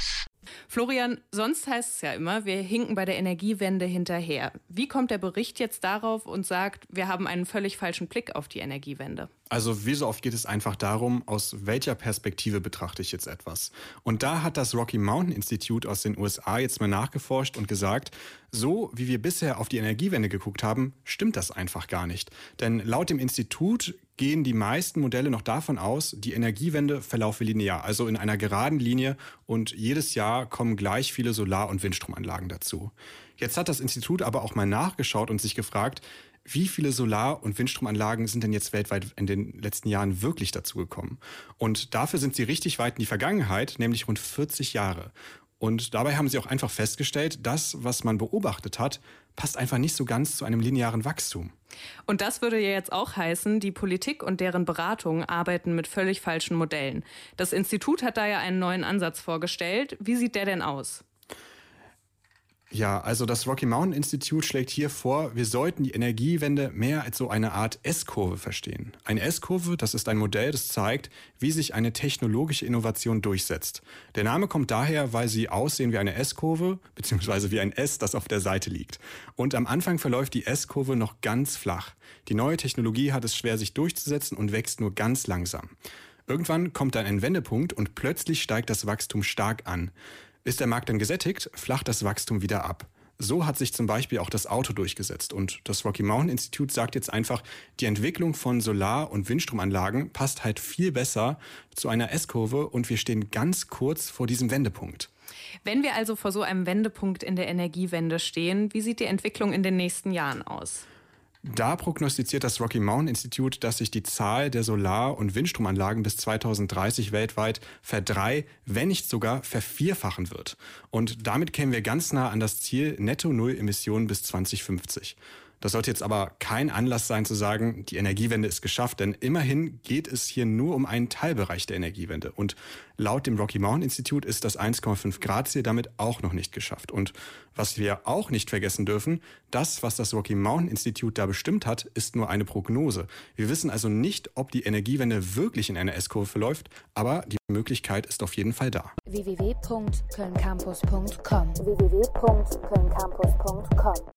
Campus. Florian, sonst heißt es ja immer, wir hinken bei der Energiewende hinterher. Wie kommt der Bericht jetzt darauf und sagt, wir haben einen völlig falschen Blick auf die Energiewende? Also wie so oft geht es einfach darum, aus welcher Perspektive betrachte ich jetzt etwas. Und da hat das Rocky Mountain Institute aus den USA jetzt mal nachgeforscht und gesagt, so wie wir bisher auf die Energiewende geguckt haben, stimmt das einfach gar nicht. Denn laut dem Institut gehen die meisten Modelle noch davon aus, die Energiewende verlaufe linear, also in einer geraden Linie und jedes Jahr kommen gleich viele Solar- und Windstromanlagen dazu. Jetzt hat das Institut aber auch mal nachgeschaut und sich gefragt, wie viele Solar- und Windstromanlagen sind denn jetzt weltweit in den letzten Jahren wirklich dazugekommen? Und dafür sind sie richtig weit in die Vergangenheit, nämlich rund 40 Jahre. Und dabei haben sie auch einfach festgestellt, das, was man beobachtet hat, passt einfach nicht so ganz zu einem linearen Wachstum. Und das würde ja jetzt auch heißen, die Politik und deren Beratungen arbeiten mit völlig falschen Modellen. Das Institut hat da ja einen neuen Ansatz vorgestellt. Wie sieht der denn aus? Ja, also das Rocky Mountain Institute schlägt hier vor, wir sollten die Energiewende mehr als so eine Art S-Kurve verstehen. Eine S-Kurve, das ist ein Modell, das zeigt, wie sich eine technologische Innovation durchsetzt. Der Name kommt daher, weil sie aussehen wie eine S-Kurve, beziehungsweise wie ein S, das auf der Seite liegt. Und am Anfang verläuft die S-Kurve noch ganz flach. Die neue Technologie hat es schwer, sich durchzusetzen und wächst nur ganz langsam. Irgendwann kommt dann ein Wendepunkt und plötzlich steigt das Wachstum stark an. Ist der Markt dann gesättigt, flacht das Wachstum wieder ab. So hat sich zum Beispiel auch das Auto durchgesetzt. Und das Rocky Mountain Institute sagt jetzt einfach, die Entwicklung von Solar- und Windstromanlagen passt halt viel besser zu einer S-Kurve und wir stehen ganz kurz vor diesem Wendepunkt. Wenn wir also vor so einem Wendepunkt in der Energiewende stehen, wie sieht die Entwicklung in den nächsten Jahren aus? Da prognostiziert das Rocky Mountain Institute, dass sich die Zahl der Solar- und Windstromanlagen bis 2030 weltweit verdrei, wenn nicht sogar vervierfachen wird. Und damit kämen wir ganz nah an das Ziel Netto Null Emissionen bis 2050. Das sollte jetzt aber kein Anlass sein zu sagen, die Energiewende ist geschafft, denn immerhin geht es hier nur um einen Teilbereich der Energiewende. Und laut dem Rocky Mountain Institute ist das 1,5 Grad Ziel damit auch noch nicht geschafft. Und was wir auch nicht vergessen dürfen, das, was das Rocky Mountain Institute da bestimmt hat, ist nur eine Prognose. Wir wissen also nicht, ob die Energiewende wirklich in einer S-Kurve verläuft, aber die Möglichkeit ist auf jeden Fall da. www.kölncampus.com www